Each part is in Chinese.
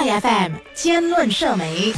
FM 兼论社媒，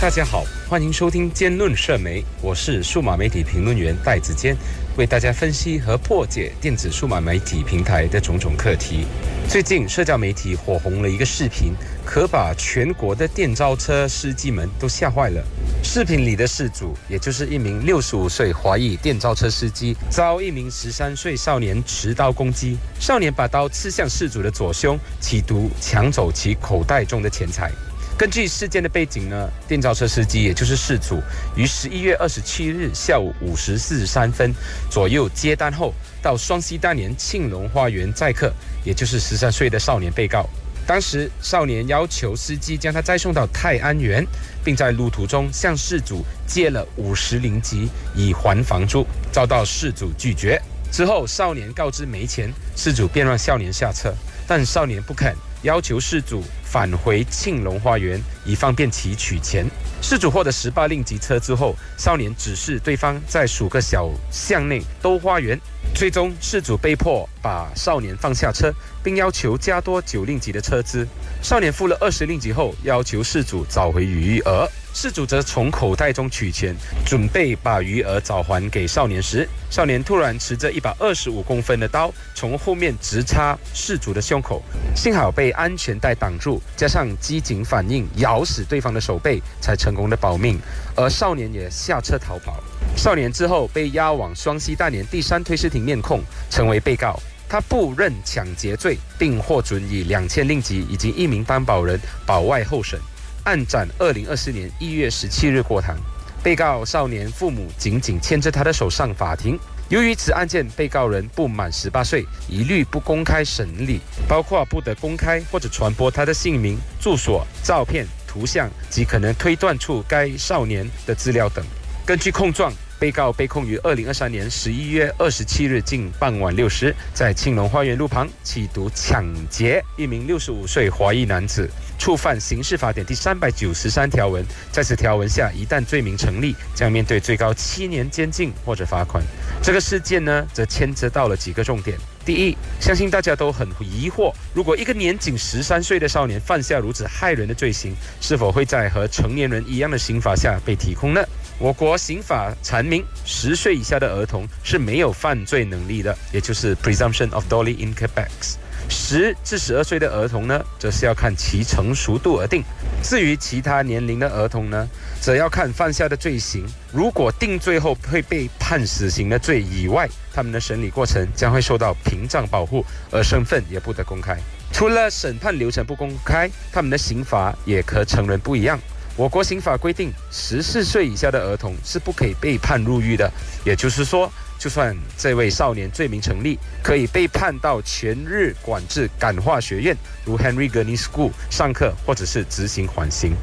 大家好，欢迎收听兼论社媒，我是数码媒体评论员戴子坚，为大家分析和破解电子数码媒体平台的种种课题。最近社交媒体火红了一个视频，可把全国的电召车司机们都吓坏了。视频里的事主，也就是一名六十五岁华裔电召车司机，遭一名十三岁少年持刀攻击。少年把刀刺向事主的左胸，企图抢走其口袋中的钱财。根据事件的背景呢，电召车司机也就是事主，于十一月二十七日下午五时四十三分左右接单后，到双溪大年庆隆花园载客，也就是十三岁的少年被告。当时少年要求司机将他再送到泰安园，并在路途中向事主借了五十零吉以还房租，遭到事主拒绝。之后少年告知没钱，事主便让少年下车，但少年不肯。要求事主返回庆隆花园，以方便其取钱。事主获得十八令吉车之后，少年指示对方在数个小巷内兜花园。最终，事主被迫把少年放下车，并要求加多九令吉的车资。少年付了二十令吉后，要求事主找回余额。事主则从口袋中取钱，准备把余额找还给少年时，少年突然持着一把二十五公分的刀，从后面直插事主的胸口，幸好被安全带挡住，加上机警反应，咬死对方的手背，才成功的保命。而少年也下车逃跑。少年之后被押往双溪大年第三推事庭面控，成为被告。他不认抢劫罪，并获准以两千令吉以及一名担保人保外候审。案展二零二四年一月十七日过堂，被告少年父母紧紧牵着他的手上法庭。由于此案件被告人不满十八岁，一律不公开审理，包括不得公开或者传播他的姓名、住所、照片、图像及可能推断出该少年的资料等。根据控状。被告被控于二零二三年十一月二十七日近傍晚六时，在庆龙花园路旁企图抢劫一名六十五岁华裔男子，触犯刑事法典第三百九十三条文。在此条文下，一旦罪名成立，将面对最高七年监禁或者罚款。这个事件呢，则牵扯到了几个重点。第一，相信大家都很疑惑，如果一个年仅十三岁的少年犯下如此害人的罪行，是否会在和成年人一样的刑罚下被提控呢？我国刑法阐明，十岁以下的儿童是没有犯罪能力的，也就是 presumption of d o l l y incapacity。十至十二岁的儿童呢，则是要看其成熟度而定。至于其他年龄的儿童呢，则要看犯下的罪行。如果定罪后会被判死刑的罪以外，他们的审理过程将会受到屏障保护，而身份也不得公开。除了审判流程不公开，他们的刑罚也和成人不一样。我国刑法规定，十四岁以下的儿童是不可以被判入狱的。也就是说，就算这位少年罪名成立，可以被判到全日管制感化学院，如 Henry Gurney School 上课，或者是执行缓刑。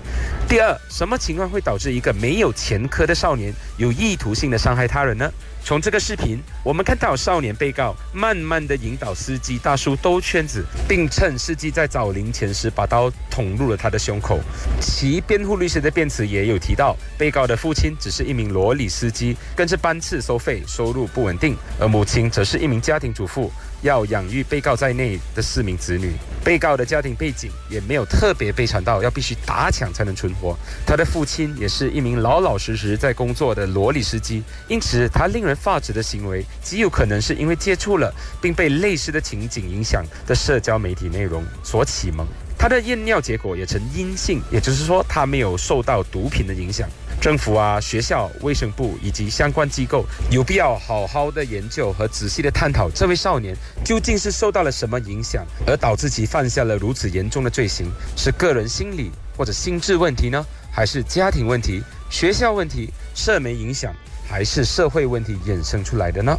第二，什么情况会导致一个没有前科的少年有意图性的伤害他人呢？从这个视频，我们看到少年被告慢慢的引导司机大叔兜圈子，并趁司机在找零钱时，把刀捅入了他的胸口。其辩护律师的辩词也有提到，被告的父亲只是一名罗里司机，跟着班次收费，收入不稳定，而母亲则是一名家庭主妇。要养育被告在内的四名子女，被告的家庭背景也没有特别悲惨到要必须打抢才能存活。他的父亲也是一名老老实实在工作的罗里司机，因此他令人发指的行为极有可能是因为接触了并被类似的情景影响的社交媒体内容所启蒙。他的验尿结果也呈阴性，也就是说他没有受到毒品的影响。政府啊、学校、卫生部以及相关机构有必要好好的研究和仔细的探讨，这位少年究竟是受到了什么影响，而导致其犯下了如此严重的罪行？是个人心理或者心智问题呢，还是家庭问题、学校问题、社媒影响，还是社会问题衍生出来的呢？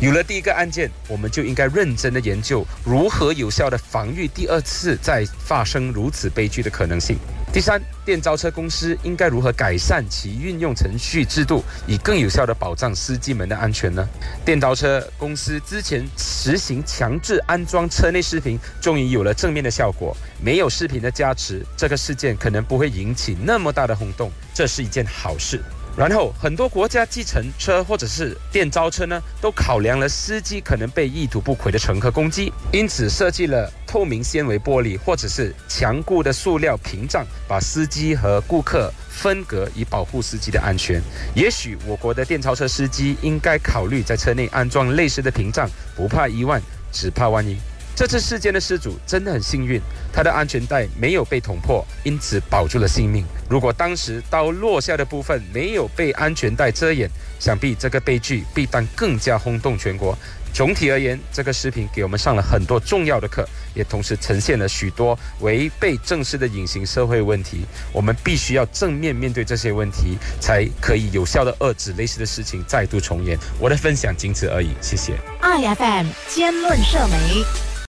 有了第一个案件，我们就应该认真的研究如何有效的防御第二次再发生如此悲剧的可能性。第三，电召车公司应该如何改善其运用程序制度，以更有效地保障司机们的安全呢？电召车公司之前实行强制安装车内视频，终于有了正面的效果。没有视频的加持，这个事件可能不会引起那么大的轰动，这是一件好事。然后很多国家计程车或者是电召车呢，都考量了司机可能被意图不轨的乘客攻击，因此设计了透明纤维玻璃或者是强固的塑料屏障，把司机和顾客分隔，以保护司机的安全。也许我国的电召车司机应该考虑在车内安装类似的屏障，不怕一万，只怕万一。这次事件的失主真的很幸运，他的安全带没有被捅破，因此保住了性命。如果当时刀落下的部分没有被安全带遮掩，想必这个悲剧必当更加轰动全国。总体而言，这个视频给我们上了很多重要的课，也同时呈现了许多违背正视的隐形社会问题。我们必须要正面面对这些问题，才可以有效的遏制类似的事情再度重演。我的分享仅此而已，谢谢。I F M 兼论社媒。